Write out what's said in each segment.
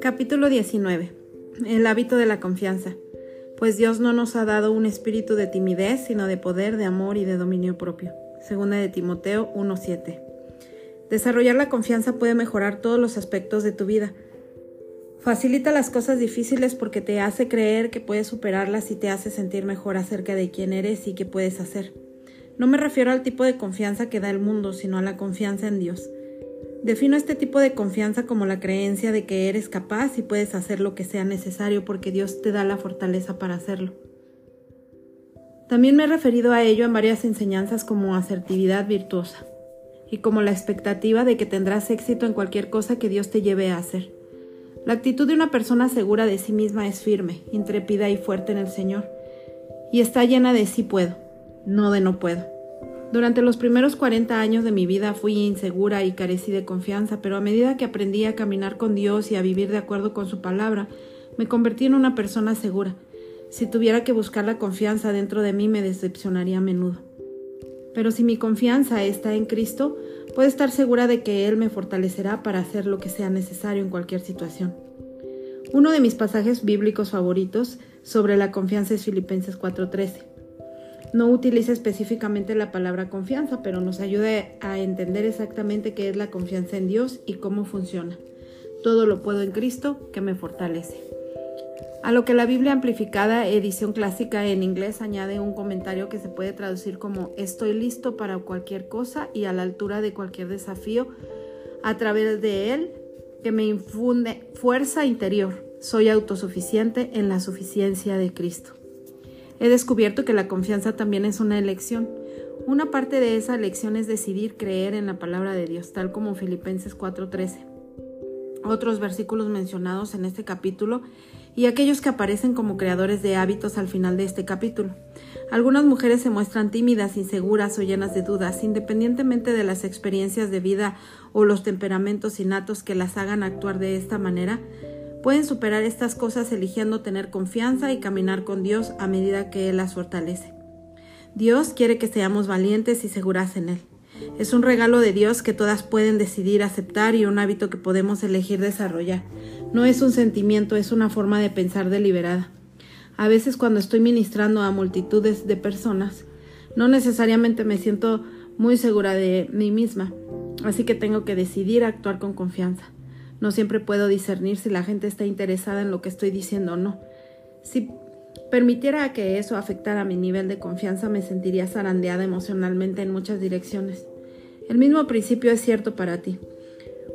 Capítulo 19. El hábito de la confianza. Pues Dios no nos ha dado un espíritu de timidez, sino de poder, de amor y de dominio propio. Segunda de Timoteo 1:7. Desarrollar la confianza puede mejorar todos los aspectos de tu vida. Facilita las cosas difíciles porque te hace creer que puedes superarlas y te hace sentir mejor acerca de quién eres y qué puedes hacer. No me refiero al tipo de confianza que da el mundo, sino a la confianza en Dios. Defino este tipo de confianza como la creencia de que eres capaz y puedes hacer lo que sea necesario porque Dios te da la fortaleza para hacerlo. También me he referido a ello en varias enseñanzas como asertividad virtuosa y como la expectativa de que tendrás éxito en cualquier cosa que Dios te lleve a hacer. La actitud de una persona segura de sí misma es firme, intrépida y fuerte en el Señor, y está llena de sí puedo, no de no puedo. Durante los primeros 40 años de mi vida fui insegura y carecí de confianza, pero a medida que aprendí a caminar con Dios y a vivir de acuerdo con su palabra, me convertí en una persona segura. Si tuviera que buscar la confianza dentro de mí me decepcionaría a menudo. Pero si mi confianza está en Cristo, puedo estar segura de que Él me fortalecerá para hacer lo que sea necesario en cualquier situación. Uno de mis pasajes bíblicos favoritos sobre la confianza es Filipenses 4:13. No utiliza específicamente la palabra confianza, pero nos ayuda a entender exactamente qué es la confianza en Dios y cómo funciona. Todo lo puedo en Cristo que me fortalece. A lo que la Biblia amplificada, edición clásica en inglés, añade un comentario que se puede traducir como estoy listo para cualquier cosa y a la altura de cualquier desafío a través de él que me infunde fuerza interior. Soy autosuficiente en la suficiencia de Cristo. He descubierto que la confianza también es una elección. Una parte de esa elección es decidir creer en la palabra de Dios, tal como Filipenses 4:13. Otros versículos mencionados en este capítulo y aquellos que aparecen como creadores de hábitos al final de este capítulo. Algunas mujeres se muestran tímidas, inseguras o llenas de dudas, independientemente de las experiencias de vida o los temperamentos innatos que las hagan actuar de esta manera. Pueden superar estas cosas eligiendo tener confianza y caminar con Dios a medida que Él las fortalece. Dios quiere que seamos valientes y seguras en Él. Es un regalo de Dios que todas pueden decidir aceptar y un hábito que podemos elegir desarrollar. No es un sentimiento, es una forma de pensar deliberada. A veces cuando estoy ministrando a multitudes de personas, no necesariamente me siento muy segura de mí misma, así que tengo que decidir actuar con confianza. No siempre puedo discernir si la gente está interesada en lo que estoy diciendo o no. Si permitiera que eso afectara mi nivel de confianza, me sentiría zarandeada emocionalmente en muchas direcciones. El mismo principio es cierto para ti.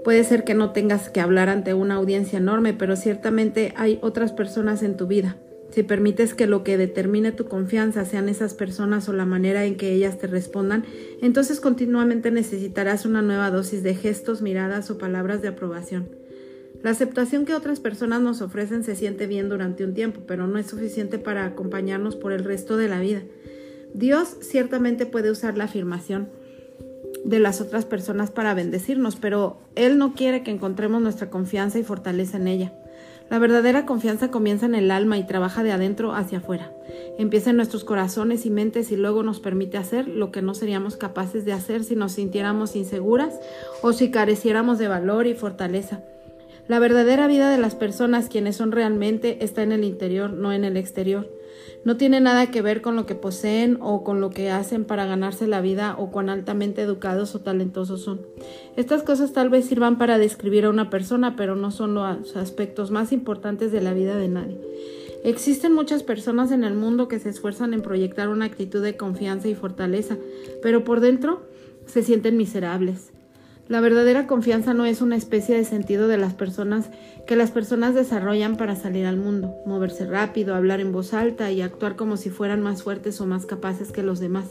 Puede ser que no tengas que hablar ante una audiencia enorme, pero ciertamente hay otras personas en tu vida. Si permites que lo que determine tu confianza sean esas personas o la manera en que ellas te respondan, entonces continuamente necesitarás una nueva dosis de gestos, miradas o palabras de aprobación. La aceptación que otras personas nos ofrecen se siente bien durante un tiempo, pero no es suficiente para acompañarnos por el resto de la vida. Dios ciertamente puede usar la afirmación de las otras personas para bendecirnos, pero Él no quiere que encontremos nuestra confianza y fortaleza en ella. La verdadera confianza comienza en el alma y trabaja de adentro hacia afuera. Empieza en nuestros corazones y mentes y luego nos permite hacer lo que no seríamos capaces de hacer si nos sintiéramos inseguras o si careciéramos de valor y fortaleza. La verdadera vida de las personas quienes son realmente está en el interior, no en el exterior. No tiene nada que ver con lo que poseen o con lo que hacen para ganarse la vida o cuán altamente educados o talentosos son. Estas cosas tal vez sirvan para describir a una persona, pero no son los aspectos más importantes de la vida de nadie. Existen muchas personas en el mundo que se esfuerzan en proyectar una actitud de confianza y fortaleza, pero por dentro se sienten miserables. La verdadera confianza no es una especie de sentido de las personas que las personas desarrollan para salir al mundo, moverse rápido, hablar en voz alta y actuar como si fueran más fuertes o más capaces que los demás.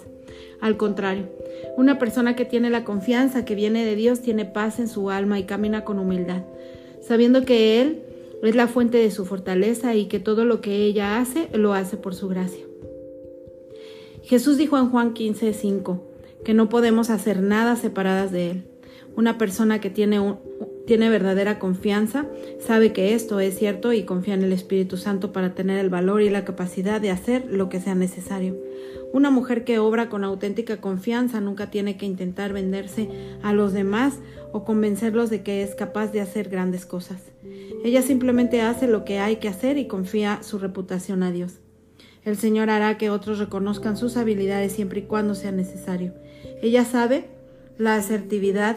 Al contrario, una persona que tiene la confianza que viene de Dios tiene paz en su alma y camina con humildad, sabiendo que Él es la fuente de su fortaleza y que todo lo que ella hace lo hace por su gracia. Jesús dijo en Juan 15:5 que no podemos hacer nada separadas de Él. Una persona que tiene, tiene verdadera confianza sabe que esto es cierto y confía en el Espíritu Santo para tener el valor y la capacidad de hacer lo que sea necesario. Una mujer que obra con auténtica confianza nunca tiene que intentar venderse a los demás o convencerlos de que es capaz de hacer grandes cosas. Ella simplemente hace lo que hay que hacer y confía su reputación a Dios. El Señor hará que otros reconozcan sus habilidades siempre y cuando sea necesario. Ella sabe la asertividad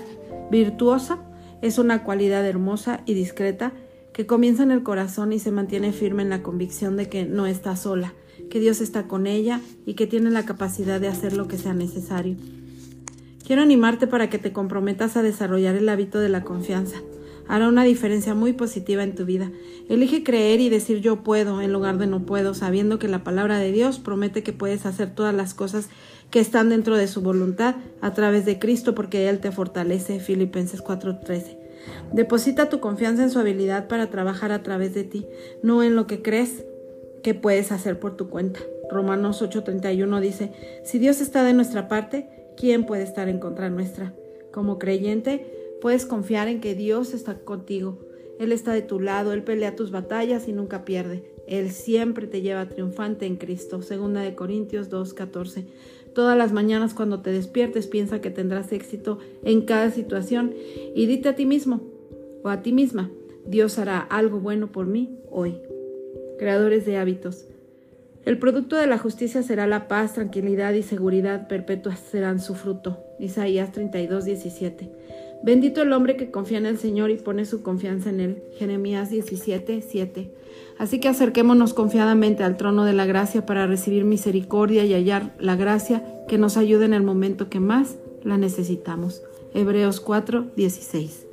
virtuosa es una cualidad hermosa y discreta que comienza en el corazón y se mantiene firme en la convicción de que no está sola, que Dios está con ella y que tiene la capacidad de hacer lo que sea necesario. Quiero animarte para que te comprometas a desarrollar el hábito de la confianza. Hará una diferencia muy positiva en tu vida. Elige creer y decir yo puedo en lugar de no puedo, sabiendo que la palabra de Dios promete que puedes hacer todas las cosas que están dentro de su voluntad a través de Cristo porque Él te fortalece. Filipenses 4:13. Deposita tu confianza en su habilidad para trabajar a través de ti, no en lo que crees que puedes hacer por tu cuenta. Romanos 8:31 dice, si Dios está de nuestra parte, ¿quién puede estar en contra nuestra? Como creyente, puedes confiar en que Dios está contigo. Él está de tu lado, Él pelea tus batallas y nunca pierde. Él siempre te lleva triunfante en Cristo. Segunda de Corintios 2:14. Todas las mañanas cuando te despiertes piensa que tendrás éxito en cada situación y dite a ti mismo o a ti misma, Dios hará algo bueno por mí hoy. Creadores de hábitos. El producto de la justicia será la paz, tranquilidad y seguridad perpetuas serán su fruto. Isaías 32, 17. Bendito el hombre que confía en el Señor y pone su confianza en él. Jeremías 17, 7. Así que acerquémonos confiadamente al trono de la gracia para recibir misericordia y hallar la gracia que nos ayude en el momento que más la necesitamos. Hebreos 4, 16.